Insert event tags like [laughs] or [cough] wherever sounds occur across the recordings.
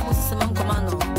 l'amour, c'est même comment non Aïe.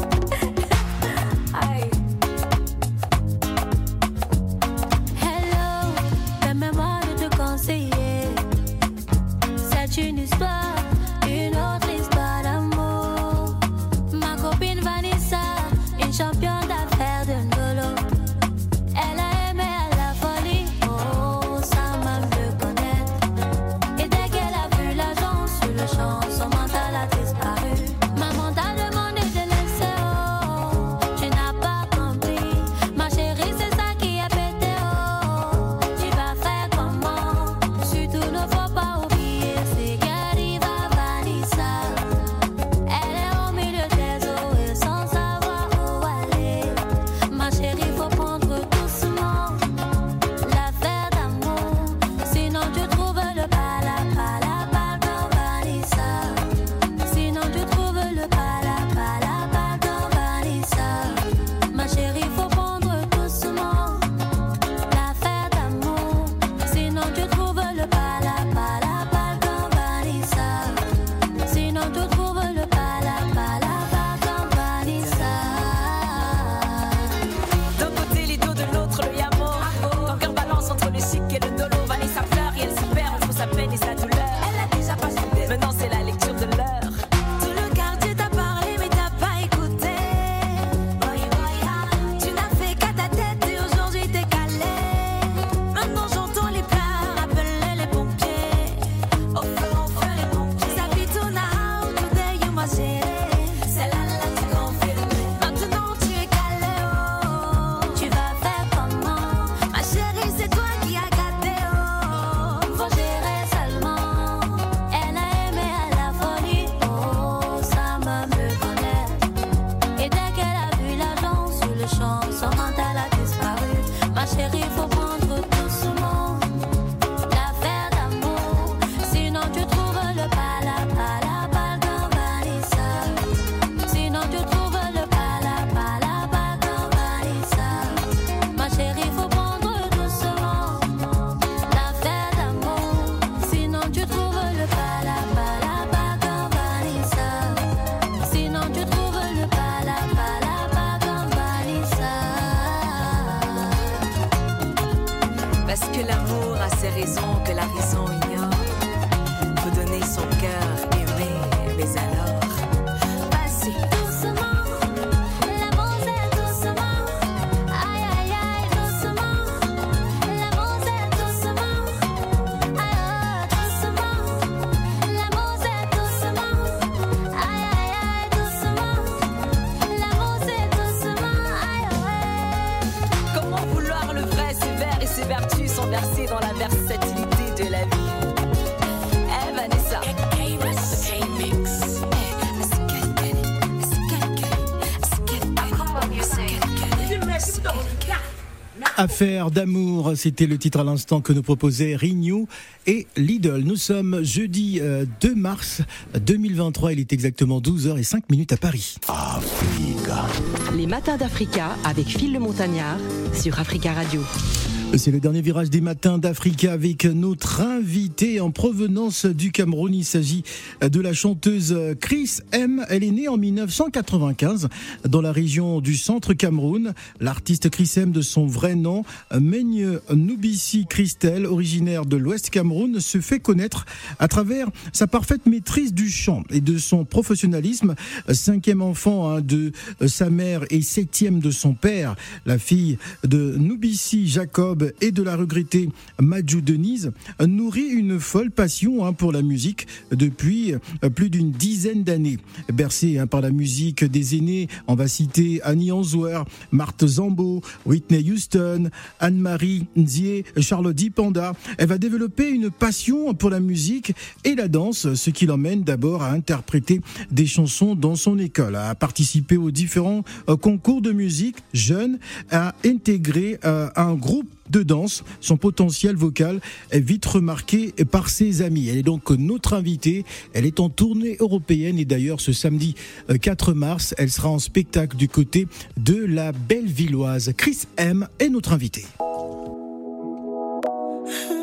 Affaire d'amour, c'était le titre à l'instant que nous proposait Renew et Lidl. Nous sommes jeudi euh, 2 mars 2023, il est exactement 12h05 minutes à Paris. Les matins d'Africa avec Phil le Montagnard sur Africa Radio. C'est le dernier virage des matins d'Africa avec notre invité en provenance du Cameroun. Il s'agit de la chanteuse Chris M. Elle est née en 1995 dans la région du centre Cameroun. L'artiste Chris M de son vrai nom, Meigne Nubisi Christelle, originaire de l'Ouest Cameroun, se fait connaître à travers sa parfaite maîtrise du chant et de son professionnalisme. Cinquième enfant hein, de sa mère et septième de son père, la fille de Nubisi Jacob et de la regrettée Majou Denise, nourrit une folle passion hein, pour la musique depuis euh, plus d'une dizaine d'années. Bercée hein, par la musique des aînés, on va citer Annie Anzouer, Marthe Zambo, Whitney Houston, Anne-Marie Nzié, Charlotte Dipanda. Elle va développer une passion pour la musique et la danse, ce qui l'emmène d'abord à interpréter des chansons dans son école, à participer aux différents euh, concours de musique jeune, à intégrer euh, un groupe de danse. Son potentiel vocal est vite remarqué par ses amis. Elle est donc notre invitée. Elle est en tournée européenne et d'ailleurs ce samedi euh, 4 mars, elle sera en spectacle du côté de la Bellevilloise. Chris M est notre invitée. [laughs]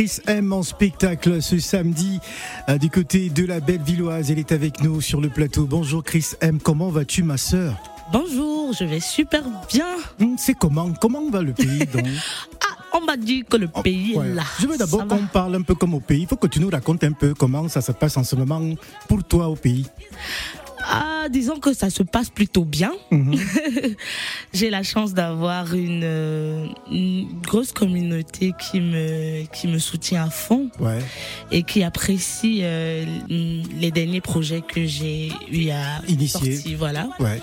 Chris M en spectacle ce samedi euh, du côté de la Belle-Villoise. Elle est avec nous sur le plateau. Bonjour Chris M, comment vas-tu ma sœur? Bonjour, je vais super bien. Hum, C'est comment? Comment va le pays donc? [laughs] Ah, on m'a dit que le pays Ouais. est là. Je veux d'abord qu'on parle un peu comme au pays. Il faut que tu nous racontes un peu comment ça se passe en ce moment pour toi au pays. Ah, disons que ça se passe plutôt bien. Mhm. [laughs] J'ai la chance d'avoir une, une grosse communauté qui me qui me soutient à fond Ouais. et qui apprécie euh, les derniers projets que j'ai eu à Initier. sortir. Voilà, Ouais.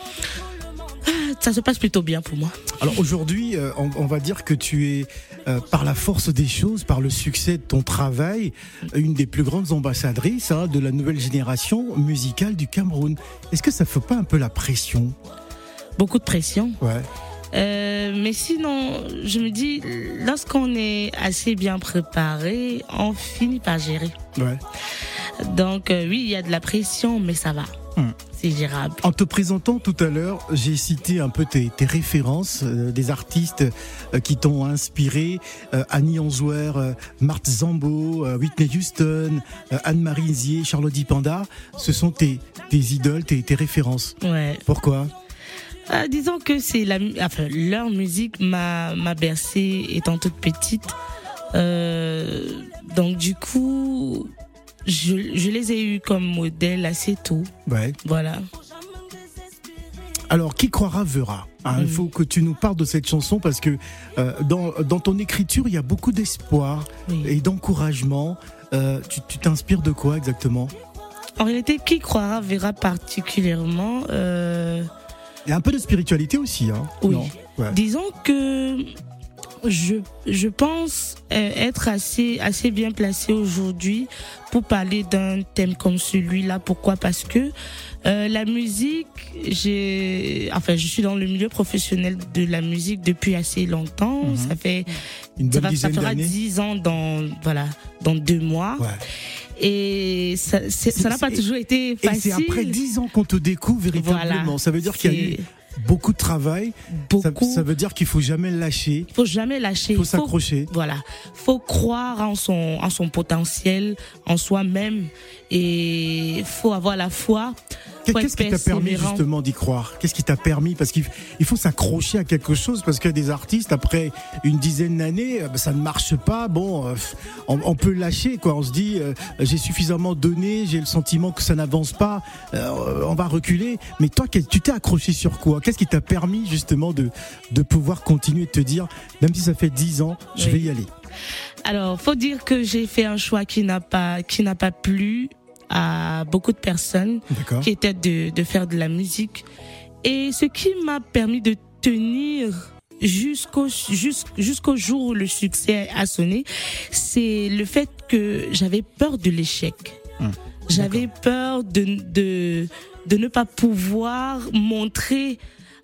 ça se passe plutôt bien pour moi. Alors aujourd'hui, euh, on va dire que tu es, euh, par la force des choses, par le succès de ton travail, une des plus grandes ambassadrices hein, de la nouvelle génération musicale du Cameroun. Est-ce que ça fait pas un peu la pression? Beaucoup de pression. Ouais. Euh, mais sinon, je me dis, lorsqu'on est assez bien préparé, on finit par gérer. Ouais. Donc euh, oui, il y a de la pression, mais ça va. Hmm. C'est gérable. En te présentant tout à l'heure, j'ai cité un peu tes, tes références, euh, des artistes euh, qui t'ont inspiré. Euh, Annie Anzouer, Marthe Zambo, Whitney Houston, Anne-Marie Zier, Charlotte Dipanda. Ce sont tes, tes idoles, tes, tes références. Ouais. Pourquoi? Euh, disons que c'est la, enfin, leur musique m'a m'a bercée étant toute petite. Donc du coup, je, je les ai eus comme modèle assez tôt. Ouais. Voilà. Alors, qui croira verra. hein. Il Mhm. faut que tu nous parles de cette chanson parce que euh, dans, dans ton écriture, il y a beaucoup d'espoir Oui. et d'encouragement. Euh, tu tu t'inspires de quoi exactement En réalité, qui croira verra particulièrement. Euh, Il y a un peu de spiritualité aussi. Hein Oui. Non? Ouais. Disons que je, je pense euh, être assez, assez bien placée aujourd'hui pour parler d'un thème comme celui-là. Pourquoi? Parce que euh, la musique, j'ai, enfin, je suis dans le milieu professionnel de la musique depuis assez longtemps. Mhm. Ça fait, Une ça, va, ça fera dix ans dans, voilà, dans deux mois. Ouais. Et ça, n'a pas toujours été Et c'est facile. après dix ans qu'on te découvre véritablement. Voilà. Ça veut dire qu'il y a eu beaucoup de travail. Ça, beaucoup. ça veut dire qu'il faut jamais lâcher. Il faut jamais lâcher. Il faut Il faut s'accrocher. Voilà, faut croire en son en son potentiel, en soi-même et faut avoir la foi. Qu'est-ce qui t'a permis justement d'y croire? Qu'est-ce qui t'a permis? Parce qu'il il faut s'accrocher à quelque chose parce que des artistes après une dizaine d'années, euh, bah, ça ne marche pas. Bon, euh, on, on peut lâcher quoi. On se dit euh, j'ai suffisamment donné, j'ai le sentiment que ça n'avance pas, euh, on va reculer. Mais toi, tu t'es accroché sur quoi? Qu'est-ce qui t'a permis justement de de pouvoir continuer de te dire même si ça fait dix ans, je Oui. vais y aller? Alors, faut dire que j'ai fait un choix qui n'a pas qui n'a pas plu à beaucoup de personnes, qui était de de faire de la musique et ce qui m'a permis de tenir jusqu'au jus- jusqu'au jour où le succès a sonné, c'est le fait que j'avais peur de l'échec. Hum, J'avais peur de, de de ne pas pouvoir montrer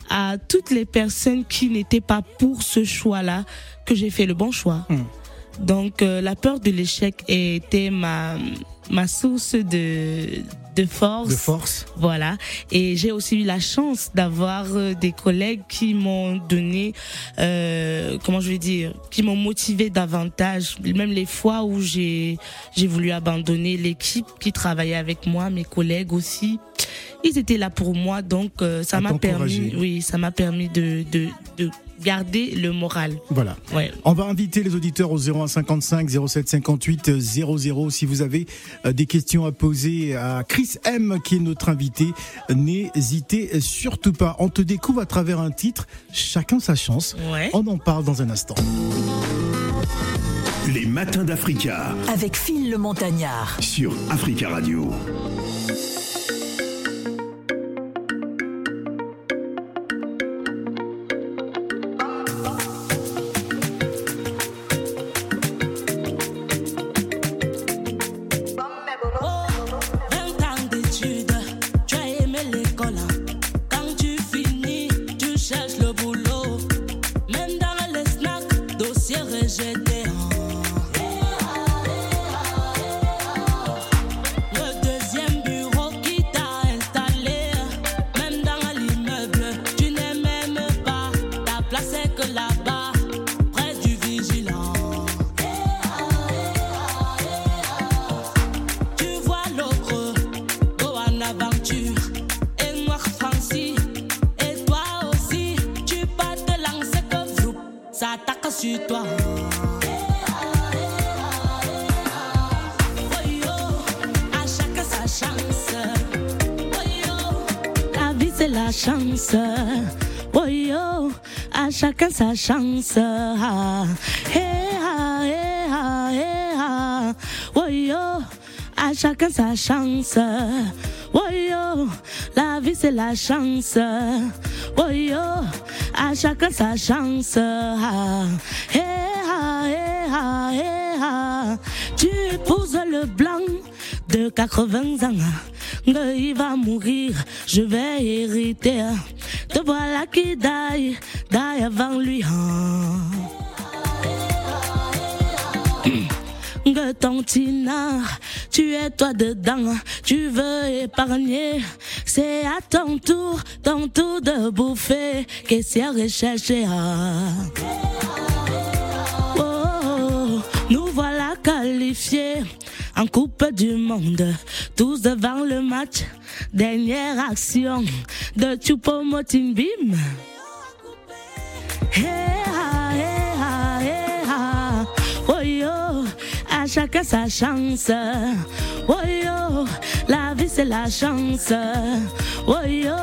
à toutes les personnes qui n'étaient pas pour ce choix-là que j'ai fait le bon choix. Hum. Donc euh, la peur de l'échec était ma ma source de de force. De force. Voilà. Et j'ai aussi eu la chance d'avoir euh, des collègues qui m'ont donné, euh, comment je vais dire, qui m'ont motivé davantage. Même les fois où j'ai j'ai voulu abandonner l'équipe qui travaillait avec moi, mes collègues aussi, ils étaient là pour moi. Donc euh, ça m'a permis, oui, ça m'a permis de, de de garder le moral. Voilà. Ouais. On va inviter les auditeurs au 0155 07 58 00 si vous avez euh, des questions à poser à Chris M qui est notre invité. N'hésitez surtout pas. On te découvre à travers un titre, chacun sa chance. Ouais. On en parle dans un instant. Les matins d'Africa avec Phil le Montagnard. sur Africa Radio. Sa chance. Ah, eh, ah, eh, ah. Oh à chacun sa chance. Oh la vie c'est la chance. Oh à chacun sa chance. Eh, ah, eh, ah, eh, ah. Tu épouses le blanc de 80 ans. Il va mourir, je vais hériter. Te voilà qui die, die avant lui. ah. Que ton tinard, tu es toi dedans, tu veux épargner. C'est à ton tour, ton tour de bouffer, qu'est-ce à rechercher. ah. Oh, nous voilà qualifiés en Coupe du Monde, tous devant le match. Dernière action de Choupo-Moting Bim. À chacun sa chance. Oh la vie c'est la chance. Oh yo,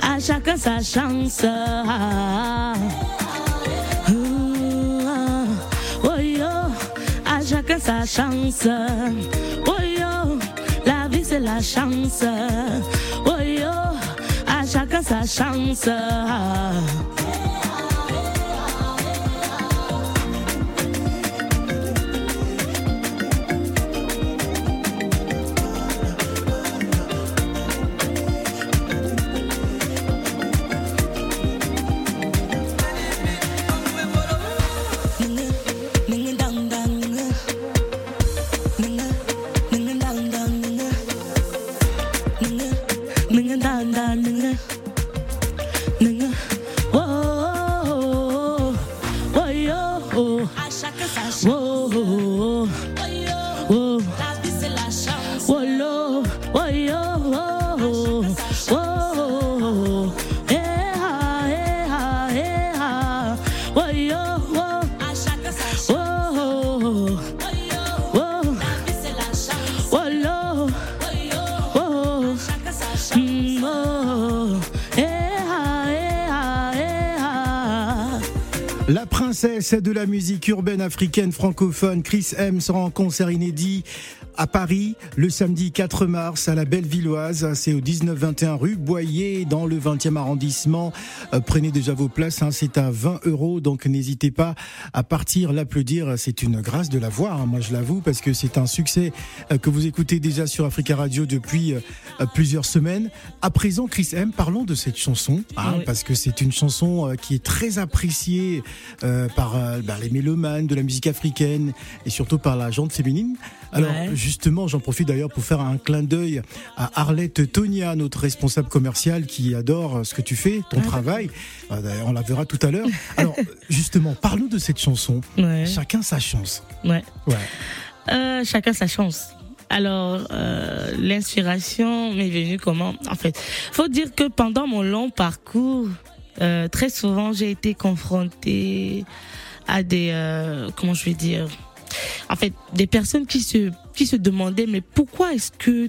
à chacun sa chance. Ah. Ah. Oh à chacun sa chance. Oh la vie c'est la chance. Oh à chacun sa chance. Princesse de la musique urbaine africaine francophone, Chris M, sera en concert inédit à Paris le samedi 4 mars à la Bellevilloise. C'est au 19-21 rue Boyer dans le 20e arrondissement. Euh, prenez déjà vos places, hein, c'est à 20 euros, donc n'hésitez pas à partir l'applaudir. C'est une grâce de la voir, hein, moi je l'avoue, parce que c'est un succès euh, que vous écoutez déjà sur Africa Radio depuis euh, plusieurs semaines. À présent, Chris M, parlons de cette chanson, hein, Oui. parce que c'est une chanson qui est très appréciée euh, par euh, bah, les mélomanes de la musique africaine et surtout par la gente féminine. Alors Ouais. justement, j'en profite d'ailleurs pour faire un clin d'œil à Arlette Tonia, notre responsable commerciale qui adore ce que tu fais, ton travail. Euh, d'ailleurs, On la verra tout à l'heure. [laughs] Alors justement, parlons de cette chanson. Ouais. Chacun sa chance. Ouais. Ouais. Euh, chacun sa chance. Alors, euh, l'inspiration m'est venue comment? En fait, faut dire que pendant mon long parcours, euh, très souvent, j'ai été confrontée à des, comment je vais dire, en fait, des personnes qui se, qui se demandaient, mais pourquoi est-ce que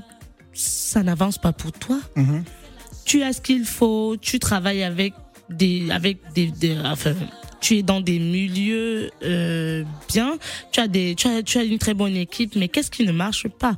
ça n'avance pas pour toi? Mhm. Tu as ce qu'il faut, tu travailles avec des, avec des, des- enfin, tu es dans des milieux euh, bien, tu as des, tu as, tu as une très bonne équipe, mais qu'est-ce qui ne marche pas?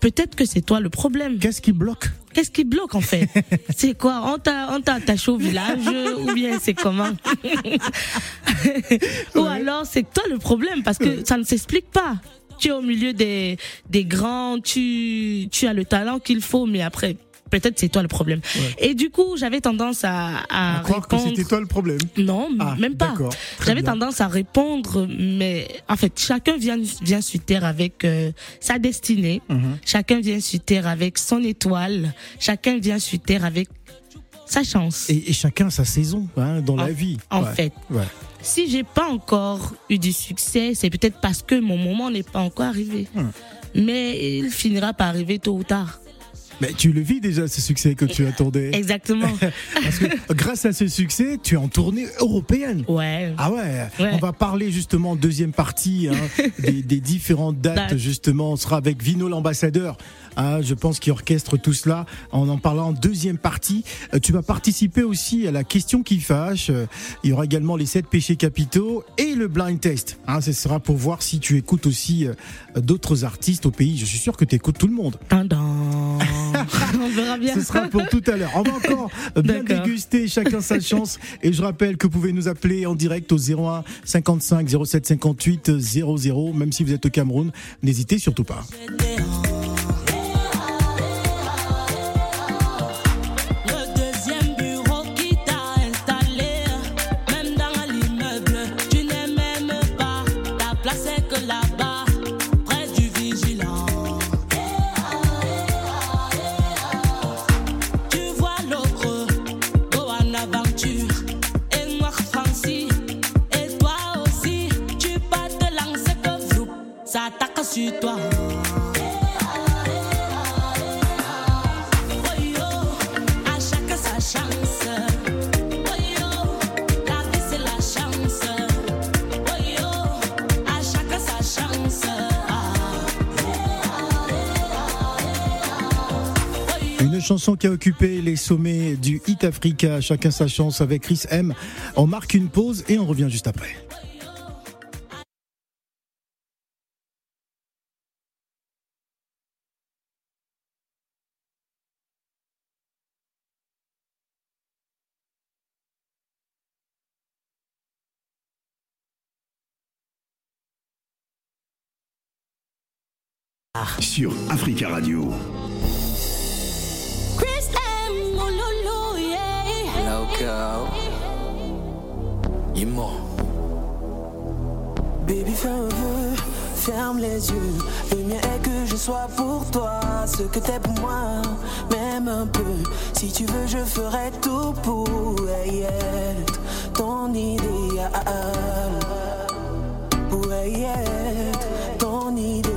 Peut-être que c'est toi le problème. Qu'est-ce qui bloque? Qu'est-ce qui bloque en fait? [laughs] C'est quoi? On t'a, on t'a attaché au village ou bien c'est comment? [laughs] Ou alors c'est toi le problème parce que ça ne s'explique pas. Tu es au milieu des, des grands, tu, tu as le talent qu'il faut, mais après peut-être c'est toi le problème. Et du coup j'avais tendance à, à, À croire que répondre. c'était toi le problème. Non, Ah, même pas. J'avais tendance à répondre, mais en fait, chacun vient, vient sur Terre avec euh, sa destinée. Mhm. Chacun vient sur Terre avec son étoile. Chacun vient sur Terre avec sa chance. Et, et chacun sa saison hein, dans En- la vie. en Ouais. fait. Ouais. Si j'ai pas encore eu du succès, c'est peut-être parce que mon moment n'est pas encore arrivé. Hmm. Mais il finira par arriver tôt ou tard. Mais tu le vis déjà ce succès que tu attendais. [laughs] Exactement. [laughs] Parce que grâce à ce succès, tu es en tournée européenne. Ouais. Ah ouais. Ouais. on va parler justement deuxième partie hein, [laughs] des, des différentes dates Dates. justement. On sera avec Vino l'ambassadeur. Hein, je pense qu'il orchestre tout cela. En en parlant en deuxième partie, Euh, tu vas participer aussi à la question qui fâche. Euh, Il y aura également les sept péchés capitaux et le blind test. Hein, ce sera pour voir si tu écoutes aussi euh, d'autres artistes au pays. Je suis sûr que tu écoute tout le monde. [laughs] On verra bien. Ce sera pour tout à l'heure. On va encore [laughs] bien déguster chacun sa chance. Et je rappelle que vous pouvez nous appeler en direct au 01 55 07 58 00. Même si vous êtes au Cameroun, n'hésitez surtout pas. Chanson qui a occupé les sommets du Hit Africa. Chacun sa chance avec Chris M. On marque une pause et on revient juste après. Sur Africa Radio. Baby, fais un vœu, ferme les yeux. Le mien est que je sois pour toi ce que t'es pour moi, même un peu. Si tu veux, je ferai tout pour être ton idéal. Pour être ton idéal.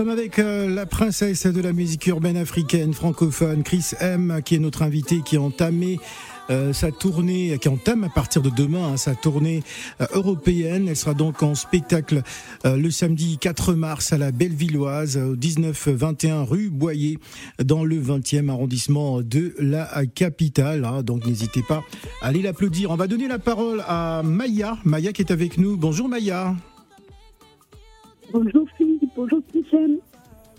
Sommes avec euh, la princesse de la musique urbaine africaine francophone, Chris M, qui est notre invitée, qui a entamé euh, sa tournée, qui entame à partir de demain hein, sa tournée euh, européenne. Elle sera donc en spectacle euh, le samedi 4 mars à la Bellevilloise, au 19-21 rue Boyer, dans le 20e arrondissement de la capitale. hein. donc n'hésitez pas à aller l'applaudir. On va donner la parole à Maya, Maya qui est avec nous. Bonjour Maya. Bonjour Philippe, bonjour Christiane.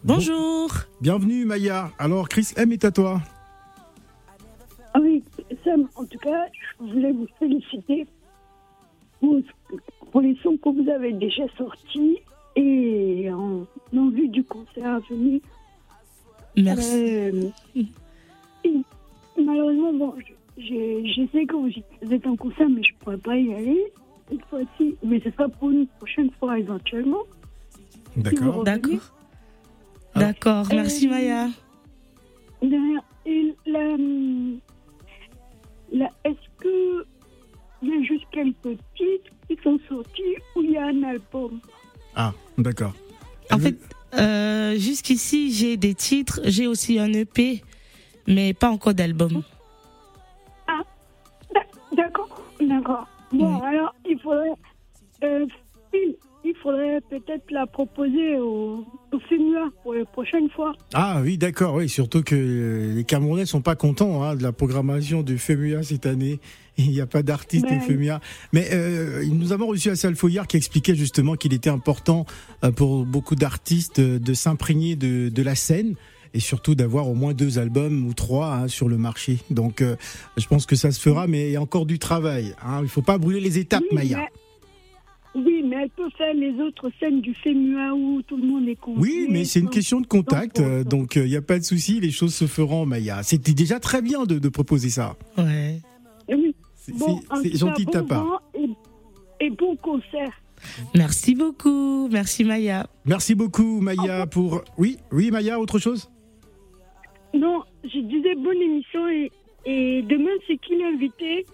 Bonjour. Bienvenue Maya. Alors Chris M est à toi. Ah oui, Sam, en tout cas, je voulais vous féliciter pour, pour les sons que vous avez déjà sortis et en, en vue du concert à venir. Merci. Euh, et malheureusement, bon, je, je, je sais que vous, vous êtes en concert, mais je ne pourrais pas y aller cette fois-ci. Mais ce sera pour une prochaine fois éventuellement. D'accord. D'accord. Ah. D'accord. Merci Euh, Maya. La, la- est-ce que il y a juste quelques titres qui sont sortis ou il y a un album? Ah, d'accord. En fait, euh, jusqu'ici, j'ai des titres, j'ai aussi un EP, mais pas encore d'album. D'ac- D'accord, d'accord. Bon, Oui. alors il faudrait, euh, il faudrait peut-être la proposer au, FEMUA pour les prochaines fois. Ah oui, d'accord, oui, surtout que euh, les Camerounais sont pas contents hein, de la programmation du FEMUA cette année. [laughs] Il n'y a pas d'artiste Ben au FEMUA. Mais euh, nous avons reçu Assal Foyard qui expliquait justement qu'il était important euh, pour beaucoup d'artistes de s'imprégner de, de la scène et surtout d'avoir au moins deux albums ou trois hein, sur le marché. Donc euh, je pense que ça se fera, mais il y a encore du travail. Hein. Il faut pas brûler les étapes, Oui, Maya. Oui, mais elle peut faire les autres scènes du FEMUA où tout le monde est convié. Oui, mais c'est une question de contact, donc, euh, donc il n'y a pas de souci, les choses se feront, Maya. C'était déjà très bien de, de proposer ça. Ouais. Oui. C'est Bon, gentil de ta part. et bon concert. Merci beaucoup. Merci Maya. Merci beaucoup, Maya, pour. Oui, oui, Maya, autre chose? Non, je disais bonne émission et, et demain, c'est qui l'invité?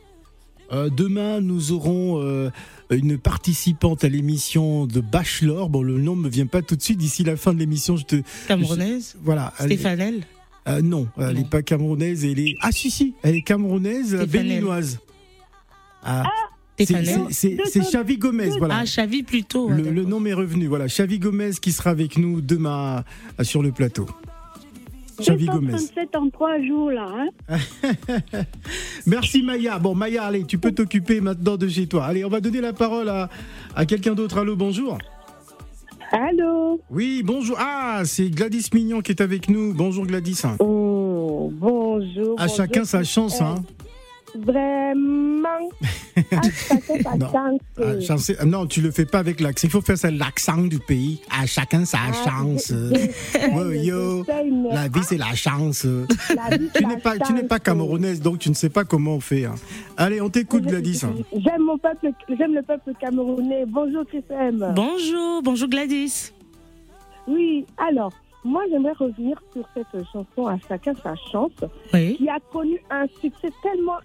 Euh, Demain, nous aurons euh, une participante à l'émission de Bachelor. Bon, le nom me vient pas tout de suite. D'ici la fin de l'émission, je te. Camerounaise. Voilà. elle- Stéphanel. Euh, non, elle n'est pas camerounaise. Elle est. Ah, si, si, elle est camerounaise, béninoise. Ah, c'est- Stéphanel. c'est- Xavi Gomez, voilà. Ah, Chavi plutôt. Le, le nom m'est revenu. Voilà, Xavi Gomez qui sera avec nous demain sur le plateau. Xavi Gomez. 237 en trois jours, là. Hein [laughs] Merci Maya. Bon Maya, allez, tu peux t'occuper maintenant de chez toi. Allez, on va donner la parole à, à quelqu'un d'autre. Allô, bonjour. Allô Oui, bonjour. Ah, c'est Gladys Mignon qui est avec nous. Bonjour Gladys. Oh, bonjour. À chacun sa chance, hein. Vraiment. [laughs] À chacun sa Non. chance. Ah, non, tu le fais pas avec l'accent. Il faut faire ça l'accent du pays. À chacun sa Ah, chance. [laughs] yo, La vie, c'est la chance. La vie, c'est Tu n'es pas, tu n'es pas chance. camerounaise, donc tu ne sais pas comment on fait. hein. Allez, on t'écoute, Gladys. J'aime mon peuple, j'aime le peuple camerounais. Bonjour, Christine. Bonjour. Bonjour Gladys. Oui, alors, moi, j'aimerais revenir sur cette chanson À chacun sa chance, Oui. qui a connu un succès tellement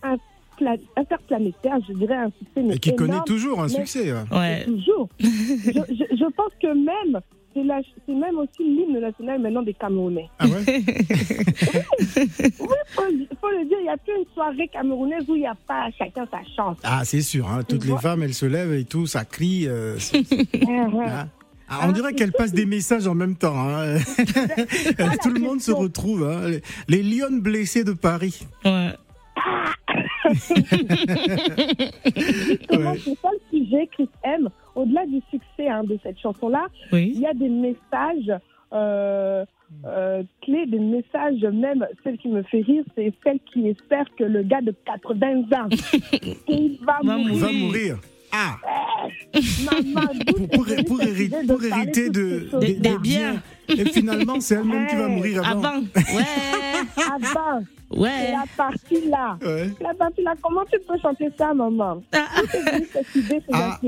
interplanétaire, je dirais un succès mais Et qui connaît toujours un succès. hein. Ouais. [laughs] Toujours. je, je- je pense que même, c'est la- c'est même aussi l'hymne national maintenant des Camerounais. Ah ouais? Oui, faut, faut le dire, il n'y a plus une soirée camerounaise où il n'y a pas chacun sa chance. Ah, c'est sûr. hein. Toutes les vois femmes, elles se lèvent et tout, ça crie. euh, c'est- Mhm. [laughs] hein. Ah, on dirait qu'elles passent des messages en même temps. hein. [laughs] tout le monde se retrouve. hein. Les, les lions blessés de Paris. Ouais. [laughs] Justement, Ouais. c'est ça le sujet, Chris M. Au-delà du succès hein, de cette chanson-là, il y a des messages euh, euh, clés, des messages, même celle qui me fait rire, c'est celle qui espère que le gars de 80 ans, [laughs] il va, Va mourir. Il va mourir. Ah, Maman, pour, héri- hériter de, Des- des biens. Et finalement, c'est elle-même qui va mourir avant. Avant. [laughs] Ouais. Avant, c'est Ouais. la partie là. Ouais. La partie là, comment tu peux chanter ça, maman? Venu cette idée, cette Ah.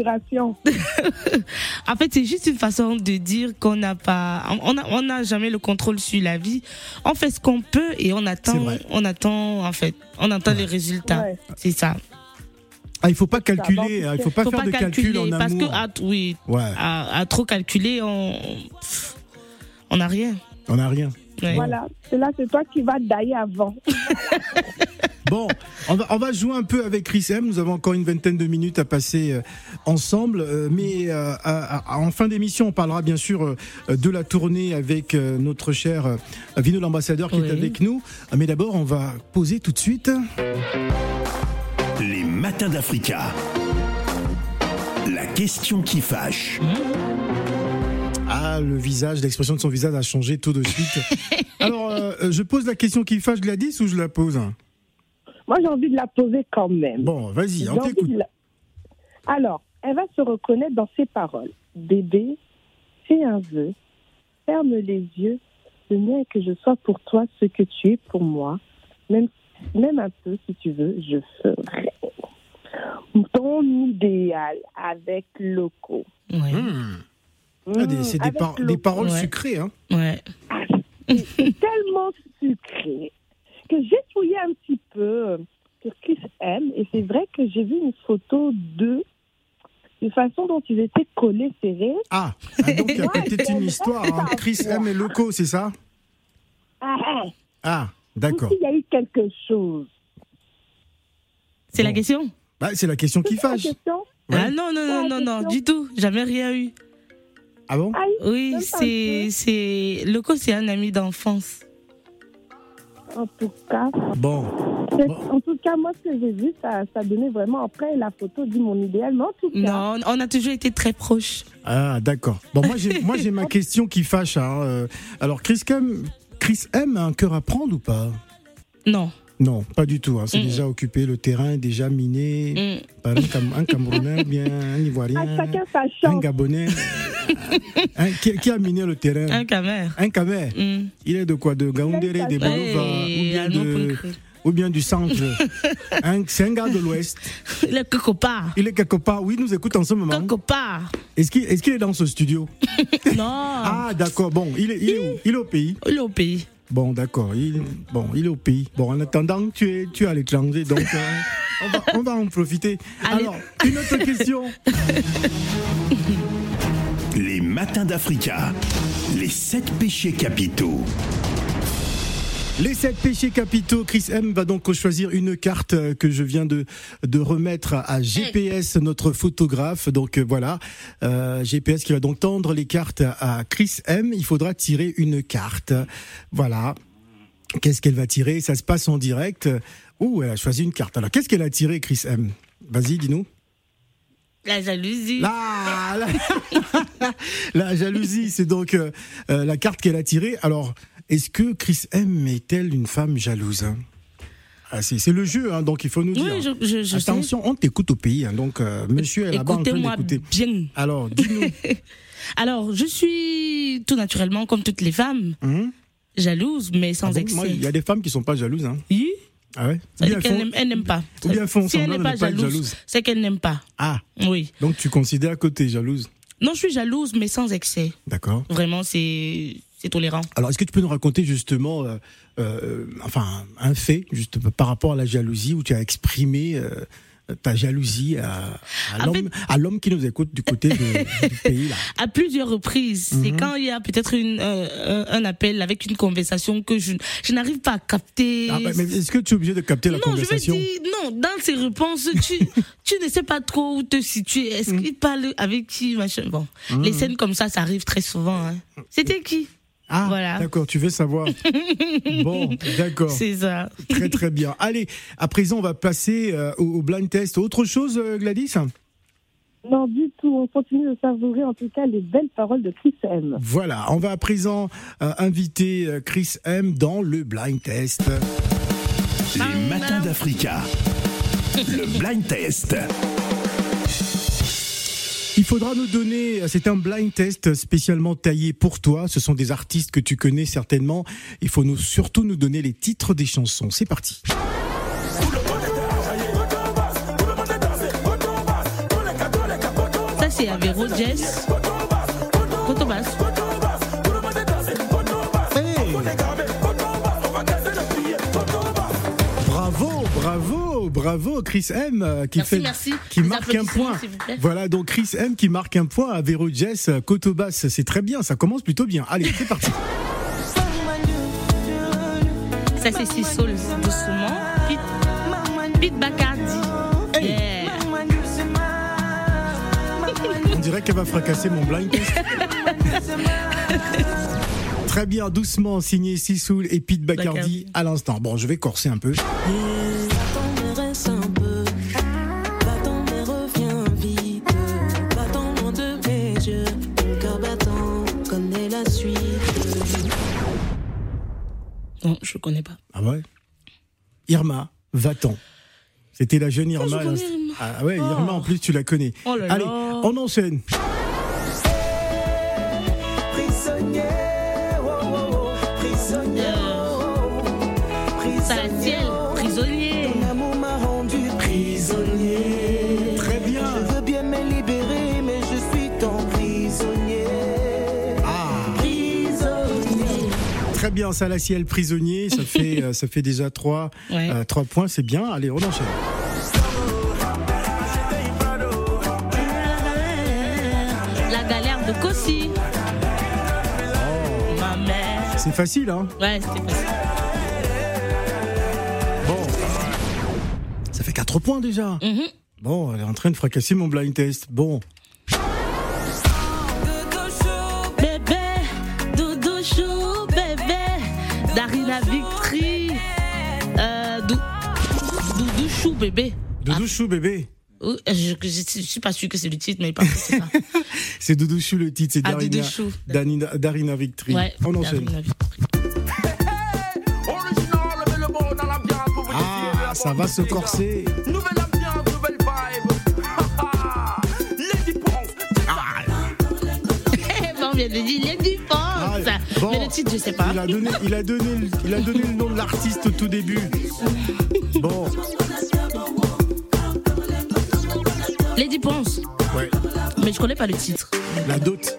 [laughs] En fait, c'est juste une façon de dire qu'on n'a pas, on n'a on jamais le contrôle sur la vie. On fait ce qu'on peut et on C'est attend, on attend, en fait, on attend les résultats. Ouais. C'est ça. Ah, il faut pas calculer, hein, il faut pas Faut faire pas de calcul en parce que, amour. à, oui, Ouais, à, à trop calculer, on, on n'a rien. on n'a rien. Ouais. Voilà, c'est là, c'est toi qui vas dailler avant. [laughs] Bon, on va, on va jouer un peu avec Chris M. Nous avons encore une vingtaine de minutes à passer euh, ensemble. Euh, mais euh, à- à- en fin d'émission, on parlera bien sûr euh, de la tournée avec euh, notre cher euh, Vino l'ambassadeur qui Oui. est avec nous. Mais d'abord, on va poser tout de suite. Les matins d'Africa. La question qui fâche. Ah, le visage, l'expression de son visage a changé tout de suite. [laughs] Alors, euh, je pose la question qui fâche Gladys ou je la pose Moi, j'ai envie de la poser quand même. Bon, vas-y, on t'écoute. la- Alors, elle va se reconnaître dans ses paroles. Bébé, fais un vœu, ferme les yeux, le mien est que je sois pour toi ce que tu es pour moi, même, même un peu si tu veux, je ferai. Ton idéal avec Loco. Ouais. Hmm. Ah, des- c'est des, par- paroles Ouais. sucrées. Hein. Ouais. C'est tellement sucré que j'ai fouillé un petit peu euh, sur Chris M et c'est vrai que j'ai vu une photo d'eux, de façon dont ils étaient collés serrés. Ah, ah, donc il y a peut-être une c'est histoire. hein. ça. Chris M et Loco, c'est ça? Ah, ah, Ah, d'accord. Il y a eu quelque chose. C'est la question? Bah, c'est la question qui fâche. question Ouais. Ah non, non, non, non, non, du tout. Jamais rien eu. Ah bon? Aïe, Oui, c'est, c'est, Loco, c'est un ami d'enfance. en tout cas. Bon. En tout cas, moi, ce que j'ai vu, ça, ça donnait vraiment. Après, la photo dit mon idéal, mais en tout cas. Non, on a toujours été très proches. ah d'accord. Bon, moi j'ai moi j'ai ma question qui fâche. hein. Euh, Alors Chris M, Chris M a un cœur à prendre ou pas? Non. Non, pas du tout. hein. C'est Mm. déjà occupé, le terrain est déjà miné Mm. par un, Cam- un Camerounais, bien un Ivoirien, À chacun sa un. Gabonais. [laughs] Un- qui, qui a miné le terrain? Un camère. Un Camer. Mm. Il est de quoi? De Gaoundéré, des ou Ouais, bien allemand de, ou bien du centre. [laughs] Un- C'est un gars de l'Ouest. Le quelque part. Il est quelque part. Oui, il nous écoute en ce moment. Quelque part. Est-ce qu'il est, est dans ce studio? [laughs] Non. Ah, d'accord. Bon, il est, il est où? Il est au pays. Il est au pays. Bon, d'accord. Il, bon, il est au pays. Bon, en attendant, tu es, tu es à l'étranger, donc euh, on, va, on va en profiter. Allez. Alors, une autre question. Les matins d'Africa. Les sept péchés capitaux. Les sept péchés capitaux. Chris M va donc choisir une carte euh, que je viens de, de remettre à GPS, notre photographe. Donc euh, voilà, euh, GPS qui va donc tendre les cartes à Chris M. Il faudra tirer une carte. Voilà. Qu'est-ce qu'elle va tirer? Ça se passe en direct. Ouh, elle a choisi une carte. Alors, qu'est-ce qu'elle a tiré, Chris M? Vas-y, dis-nous. La jalousie. La, la, [laughs] la jalousie, c'est donc euh, euh, la carte qu'elle a tirée. Alors, est-ce que Chris M est-elle une femme jalouse hein? Ah, c'est, le jeu, hein, donc il faut nous dire. Oui, je, je, je. Attention, on t'écoute au pays, hein, donc euh, monsieur est là-bas en train Écoutez-moi d'écouter. bien. Alors, dis-nous. [laughs] Alors, je suis tout naturellement, comme toutes les femmes, Hum? jalouse, mais sans Ah bon, excès. il y a des femmes qui sont pas jalouses. Hein. Oui. Ah ouais? Dire elles font- elle n'aime pas. ou bien font si elle n'est pas ne pas jalouse. c'est qu'elle n'aime pas. Ah, Oui. donc tu considères que tu es jalouse? Non, je suis jalouse, mais sans excès. D'accord. Vraiment, c'est c'est tolérant. Alors, est-ce que tu peux nous raconter justement, euh, euh, enfin, un fait, juste par rapport à la jalousie, où tu as exprimé euh, ta jalousie à, à l'homme, à l'homme qui nous écoute du côté de- du [laughs] pays là? À plusieurs reprises. C'est Mhm. quand il y a peut-être une, euh, un appel avec une conversation que je, je n'arrive pas à capter. Ah, bah, mais est-ce que tu es obligé de capter la non, je veux conversation? dire, non, dans ses réponses, tu, [laughs] tu ne sais pas trop où te situer. Est-ce Mhm. qu'il parle avec qui, machin? Bon, les scènes comme ça, ça arrive très souvent. hein. C'était qui? Ah, Voilà. d'accord, tu veux savoir. [laughs] bon, d'accord. C'est ça. Très très bien. Allez, à présent on va passer euh, au, au blind test. Autre chose, euh, Gladys? Non, du tout. On continue de savourer, en tout cas, les belles paroles de Chris M. Voilà, on va à présent euh, inviter Chris M dans le blind test. Les matins d'Africa. Le blind test. Il faudra nous donner, c'est un blind test spécialement taillé pour toi. Ce sont des artistes que tu connais certainement. Il faut nous, surtout nous donner les titres des chansons. C'est parti. Ça, c'est Avero Jess. Bravo, bravo, Chris M euh, qui Merci, fait, merci. qui Les marque un point. s'il vous plaît. Voilà, donc Chris M qui marque un point à Vero Jess, euh, Cotobas, c'est très bien, ça commence plutôt bien. Allez, c'est parti. [laughs] Ça, c'est Six doucement. Pete, Pete Bacardi. Yeah. On dirait qu'elle va fracasser mon blind test. [laughs] Très bien, doucement, signé Sissoul et Pete Bacardi Bacardi. à l'instant. Bon, je vais corser un peu. Non, je connais pas. Ah ouais? Irma, va-t'en. C'était la jeune Irma. je. Ah ouais, Oh. Irma en plus tu la connais. Oh là Allez, là. on enchaîne. Bien, ça la ciel prisonnier, ça [laughs] fait euh, ça fait déjà trois Ouais. euh, trois points, c'est bien. Allez, on enchaîne. La galère de Kossi. Ma mère. C'est facile hein. Ouais, c'était facile. Bon. Ça fait 4 points déjà. Mhm. Bon, elle est en train de fracasser mon blind test. Bon. Bébé. Doudou Chou bébé. Je, suis pas sûre que c'est le titre, mais pas c'est ça. [laughs] C'est Doudou Chou le titre, c'est Ah, Darina, Chou. Darina, Darina Victory. Ouais, on enchaîne. Darina Victory. Ah, ça va se corser. Nouvelle ambiance, nouvelle vibe. [laughs] Lady Ponce. [laughs] Bon, on vient de dire, il est du Ah, bon. Mais le titre, je sais pas. Il a donné, il a donné, le- il a donné le nom de l'artiste au tout début. Bon, Lady Ponce. ouais, Mais je connais pas le titre. la dot.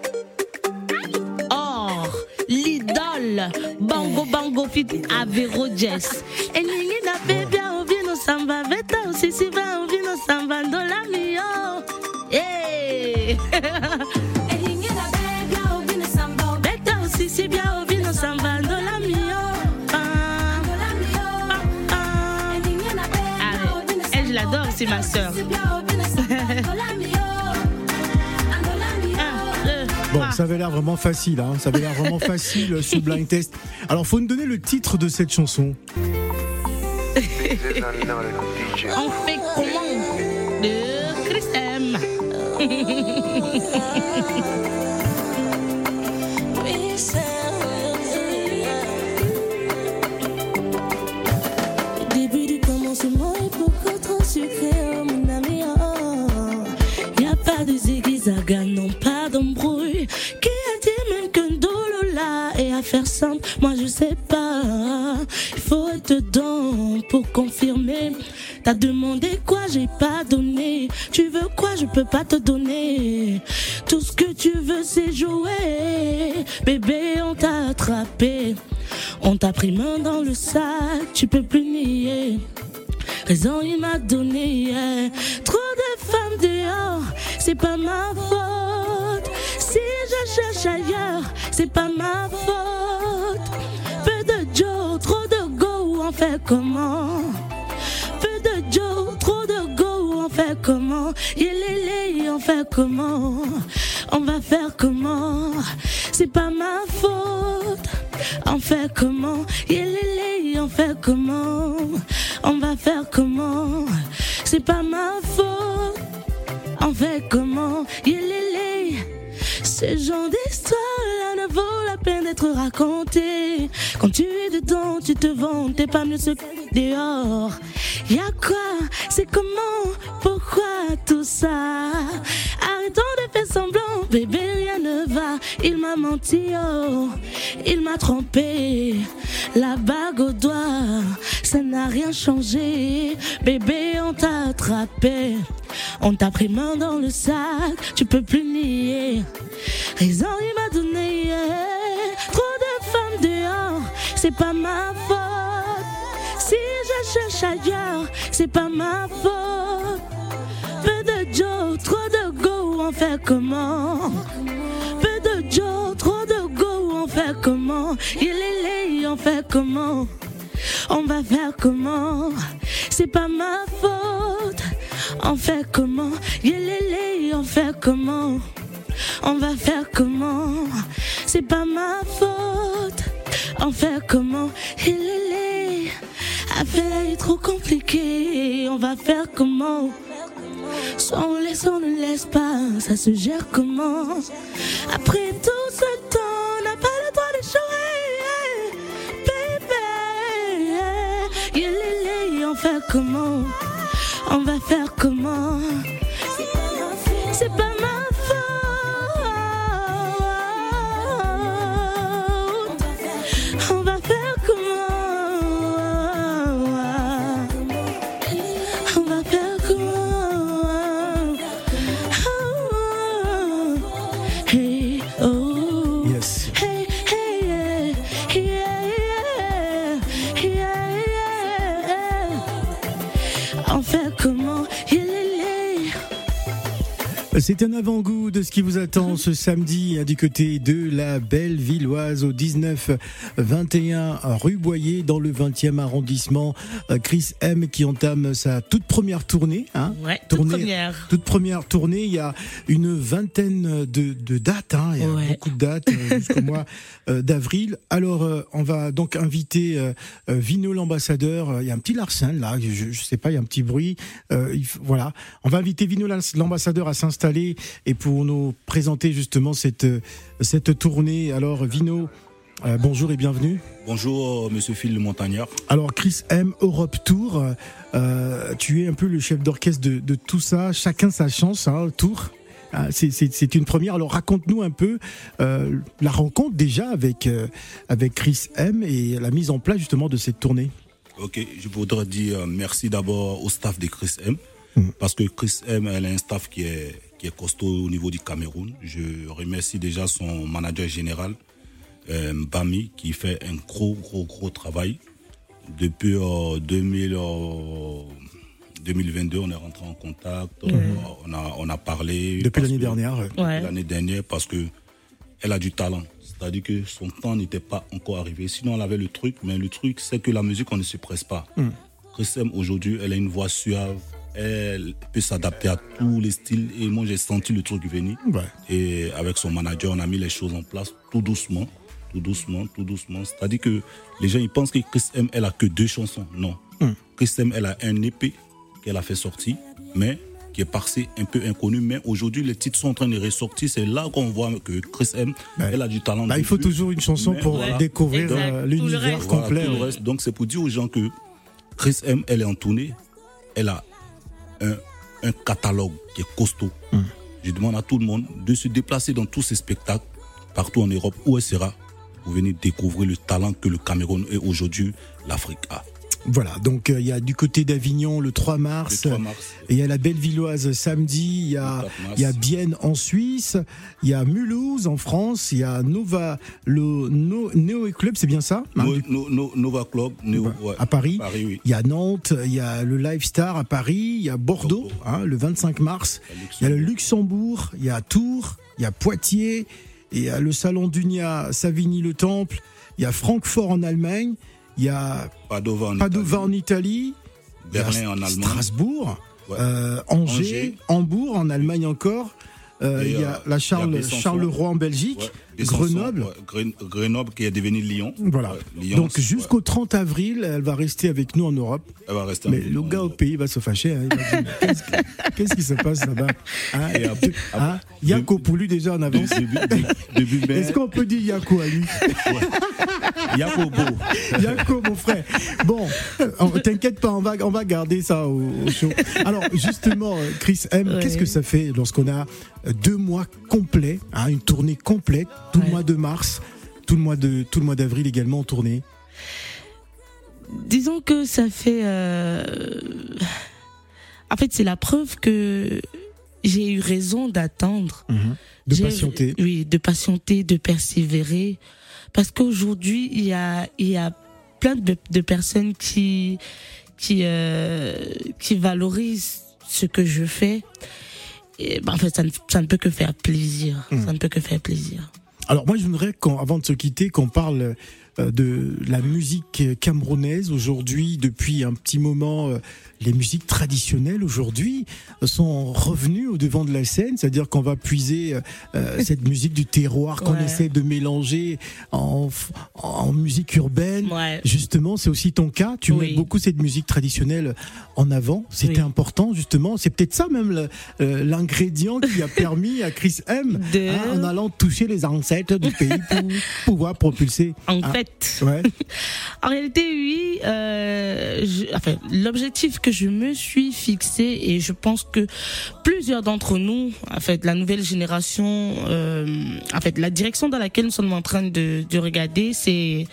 Or, l'idole, Bango Bango fit Avero Jess. Et samba, veta aussi si va samba, ndola mio. Hey! Samba. Ah, ouais. Elle, je l'adore, c'est ma sœur. Ça avait l'air vraiment facile, hein. Ça avait l'air vraiment [laughs] facile euh, ce blind test. Alors, faut nous donner le titre de cette chanson. [laughs] On fait T'as demandé quoi, j'ai pas donné. Tu veux quoi, je peux pas te donner. Tout ce que tu veux, c'est jouer. Bébé, on t'a attrapé. On t'a pris main dans le sac, tu peux plus nier. Raison, il m'a donné. Trop de femmes dehors, c'est pas ma faute. Si je cherche ailleurs, c'est pas ma faute. Peu de Joe, trop de go, on fait comment? Fait comment? Yélélé, on fait comment? On va faire comment? C'est pas ma faute. On fait comment? Yélélé, on fait comment? On va faire comment? C'est pas ma faute. On fait comment? Yélélé. Ce genre d'histoire-là ne vaut la peine d'être raconté. Quand tu es dedans, tu te vantes, t'es pas mieux ce que dehors. Y a quoi? C'est comment? Pourquoi tout ça? Arrêtons de faire semblant, bébé, rien ne va. Il m'a menti, oh, il m'a trompé. La bague au doigt, ça n'a rien changé. Bébé, on t'a attrapé. On t'a pris main dans le sac, tu peux plus nier. Raison, il m'a donné. Trop de femmes dehors, c'est pas ma faute. Cherche ailleurs, c'est pas ma faute. Peu de Joe, trop de go, on fait comment? Peu de Joe, trop de go, on fait comment? Yélélé, on fait comment? On va faire comment? C'est pas ma faute. On fait comment? Yélélé, on fait comment? On va faire comment? C'est pas ma faute. On fait comment? Yélélé, affaire est trop compliquée. On va faire comment? Soit on laisse, on ne laisse pas, ça se gère comment? Après tout ce temps, on n'a pas le droit d'échouer Bébé, yélélé, on fait comment? On va faire comment? C'est pas ma faute C'est un avant-goût de ce qui vous attend ce [laughs] samedi hein, du côté de la belle Villoise au 19-21 rue Boyer dans le 20e arrondissement. Euh, Chris M qui entame sa toute première tournée. Hein, Ouais, toute première. toute première tournée. Il y a une vingtaine de, de dates. Hein, il y a Ouais. beaucoup de dates euh, jusqu'au mois [laughs] euh, d'avril. Alors, on va donc inviter Vino l'ambassadeur. Il y a un petit larcin là. Je, je sais pas, il y a un petit bruit. Euh, il voilà. On va inviter Vino l'ambassadeur à s'installer et pour nous présenter justement cette cette tournée. Alors, Vino. euh, bonjour et bienvenue. Bonjour, euh, monsieur Phil le Montagnard. Alors Chris M Europe Tour, euh, tu es un peu le chef d'orchestre de, de tout ça, chacun sa chance, hein, Tour. Ah, c'est- une première. Alors raconte-nous un peu euh, la rencontre déjà avec avec Chris M et la mise en place justement de cette tournée. Ok, je voudrais dire merci d'abord au staff de Chris M. Parce que Chris M, elle a un staff qui est, qui est costaud au niveau du Cameroun. Je remercie déjà son manager général, euh, Bami, qui fait un gros, gros, gros travail. Depuis euh, 2000, euh, 2022, on est rentré en contact, euh, on, a, on a parlé. Depuis l'année dernière, ouais. L'année dernière, parce que elle a du talent. C'est-à-dire que son temps n'était pas encore arrivé. Sinon, elle avait le truc, mais le truc, c'est que la musique, on ne se presse pas. Mm. Chris M, aujourd'hui, elle a une voix suave. Elle peut s'adapter à tous les styles. Et moi, j'ai senti le truc venir. Ouais. Et avec son manager, on a mis les choses en place tout doucement. Tout doucement, tout doucement. C'est-à-dire que les gens, ils pensent que Chris M, elle a que deux chansons. Non. Mm. Chris M, elle a un EP qu'elle a fait sortir, mais qui est passé un peu inconnu. Mais aujourd'hui, les titres sont en train de ressortir. C'est là qu'on voit que Chris M, elle a du talent. Bah, il faut toujours une chanson Mais pour découvrir, Donc, euh, l'univers complet, tout le ouais. reste. Donc, c'est pour dire aux gens que Chris M, elle est en tournée. Elle a un, un catalogue qui est costaud. Hmm. Je demande à tout le monde de se déplacer dans tous ces spectacles, partout en Europe, où elle sera, pour venir découvrir le talent que le Cameroun et aujourd'hui l'Afrique a. Voilà, donc euh, il y a du côté d'Avignon le 3 mars, Le 3 mars. et il y a la Bellevilloise samedi, il y a, Le 4 mars. il y a Bienne en Suisse, il y a Mulhouse en France, il y a Nova, le no, Neo Club, c'est bien ça hein, No- No- No- Nova Club, Neo- ouais. à Paris. Paris, oui. Il y a Nantes, il y a le Live Star à Paris, il y a Bordeaux, hein, le 25 mars, il y a le Luxembourg, il y a Tours, il y a Poitiers, il y a le Salon d'Unia Savigny-le-Temple, il y a Francfort en Allemagne, il y a Padova en Padova en Italie, Berlin en Allemagne. Strasbourg, Ouais. euh, Angers, Angers. Hambourg en Allemagne encore. Euh, il y euh, a la Charles. Charleroi en Belgique. Ouais, Grenoble. Grenoble qui est devenu Lyon. Voilà. Ouais, Lyon, Donc jusqu'au 30 avril, elle va rester avec nous en Europe. Elle va rester Mais le gars au pays va se fâcher. hein. [laughs] Qu'est-ce qui- se passe là-bas hein? Hein? Yako pour lui déjà en avance. début [laughs] mai. Est-ce qu'on peut dire Yako à lui? Yako Beau. [laughs] Yako, mon frère. Bon, t'inquiète pas, on va, on va garder ça au, au show. Alors, justement, Chris M, Ouais. qu'est-ce que ça fait lorsqu'on a deux mois complets, hein, une tournée complète, tout le mois de mars, tout le mois de tout le mois d'avril également en tournée Disons que ça fait. euh, En fait, c'est la preuve que j'ai eu raison d'attendre. De J'ai- patienter. Oui, de patienter, de persévérer. Parce qu'aujourd'hui, il y a, il y a plein de, de personnes qui, qui, euh, qui valorisent ce que je fais. Et ben, en fait, ça ne, ça ne peut que faire plaisir. Mm. Ça ne peut que faire plaisir. Alors moi, je voudrais avant de se quitter, qu'on parle de la musique camerounaise aujourd'hui. Depuis un petit moment, euh, les musiques traditionnelles aujourd'hui sont revenues au devant de la scène. C'est-à-dire qu'on va puiser euh, euh, [laughs] cette musique du terroir qu'on Ouais. essaie de mélanger en, en musique urbaine. Ouais. Justement, c'est aussi ton cas. Tu Oui. mets beaucoup cette musique traditionnelle en avant. C'était Oui. important, justement. C'est peut-être ça même euh, l'ingrédient qui a [laughs] permis à Chris M, De- hein, en allant toucher les ancêtres du pays pour [laughs] pouvoir propulser. En fait, Ouais. [laughs] En réalité, oui. euh, je- enfin, l'objectif que je me suis fixé, et je pense que plusieurs d'entre nous, en fait, la nouvelle génération, euh, en fait, la direction dans laquelle nous sommes en train de, de regarder, c'est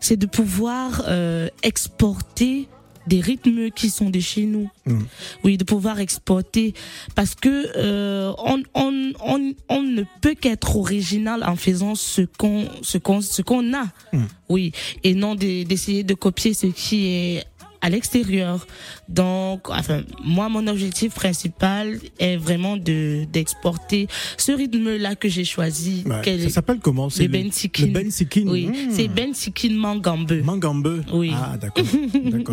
c'est de pouvoir euh, exporter des rythmes qui sont de chez nous. Mm. Oui, de pouvoir exporter parce que euh, on, on, on, on ne peut qu'être original en faisant ce qu'on ce qu'on ce qu'on a. Mm. Oui, et non de- d'essayer de copier ce qui est à l'extérieur. Donc, enfin, moi, mon objectif principal est vraiment de d'exporter ce rythme-là que j'ai choisi. Ouais. Quel- Ça s'appelle comment? C'est le Ben Sikin. Le Ben Sikin. Oui, Mmh. c'est Ben Sikin Mangambe. Mangambe. Oui. Ah, [laughs] d'accord.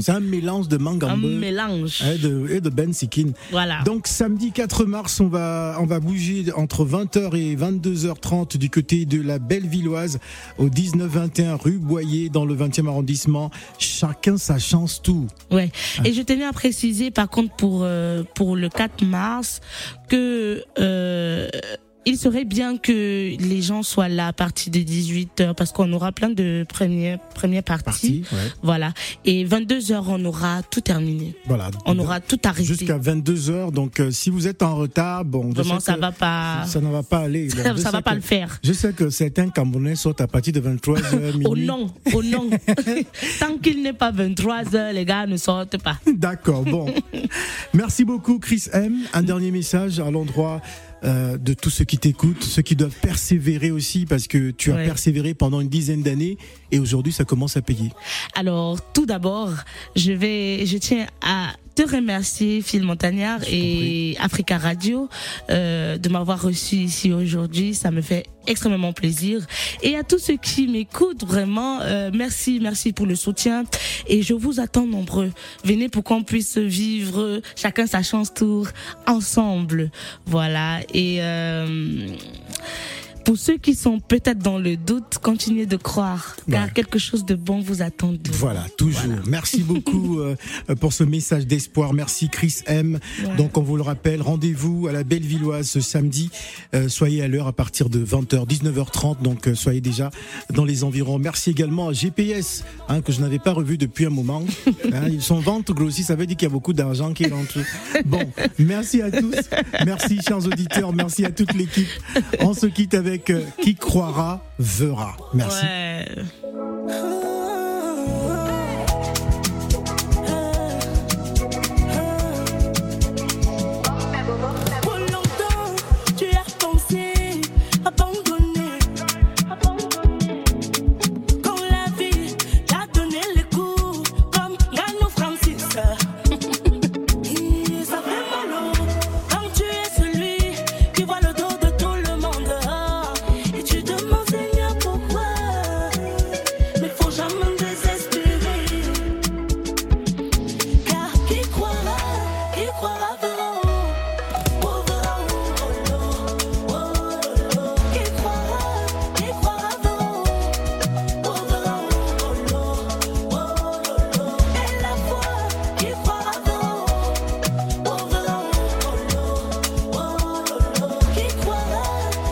C'est un mélange de Un Mangambe mélange. et de, et de Ben Sikin. Voilà. Donc samedi 4 mars, on va on va bouger entre 20h et 22h30 du côté de la Bellevilloise au 19-21 rue Boyer dans le 20e arrondissement. Chacun sa chance tout. Ouais. Et je tenais à préciser, par contre, pour euh, pour le 4 mars, que euh, il serait bien que les gens soient là à partir de 18 h parce qu'on aura plein de premières premières parties. Parti, ouais. Voilà. Et 22 h on aura tout terminé. Voilà. On aura tout arrêté. Jusqu'à 22h. Donc euh, si vous êtes en retard, bon, je Vraiment, sais ça que va pas. ça ne va pas aller. [laughs] Bon, Ça, ça va pas que- le faire. Je sais que certains Camerounais sortent à partir de 23h [laughs] minuit. Oh non, oh non. Tant qu'il n'est pas 23 h les gars ne sortent pas. D'accord, bon. [laughs] Merci beaucoup, Chris M. Un dernier message à l'endroit euh, de tous ceux qui t'écoutent, ceux qui doivent persévérer aussi, parce que tu as persévéré pendant une dizaine d'années et aujourd'hui ça commence à payer. Alors, tout d'abord, je vais, je tiens à te remercier, Phil Montagnard et Africa Radio, euh, de m'avoir reçu ici aujourd'hui. Ça me fait extrêmement plaisir. Et à tous ceux qui m'écoutent, vraiment, euh, merci, merci pour le soutien. Et je vous attends nombreux. Venez pour qu'on puisse vivre chacun sa chance tour ensemble. Voilà. Et euh, pour ceux qui sont peut-être dans le doute, continuez de croire, car Ouais. quelque chose de bon vous attend. de. Voilà, toujours. Merci beaucoup [laughs] euh, pour ce message d'espoir. Merci Chris M. Ouais. Donc on vous le rappelle, rendez-vous à la Bellevilloise ce samedi. Euh, soyez à l'heure à partir de 20h, 19h30. Donc euh, soyez déjà dans les environs. Merci également à GPS, hein, que je n'avais pas revu depuis un moment. [laughs] Hein, son ventre grossit, ça veut dire qu'il y a beaucoup d'argent qui rentre. Bon, merci à tous. Merci chers auditeurs. Merci à toute l'équipe. On se quitte avec euh, Qui croira verra. Merci.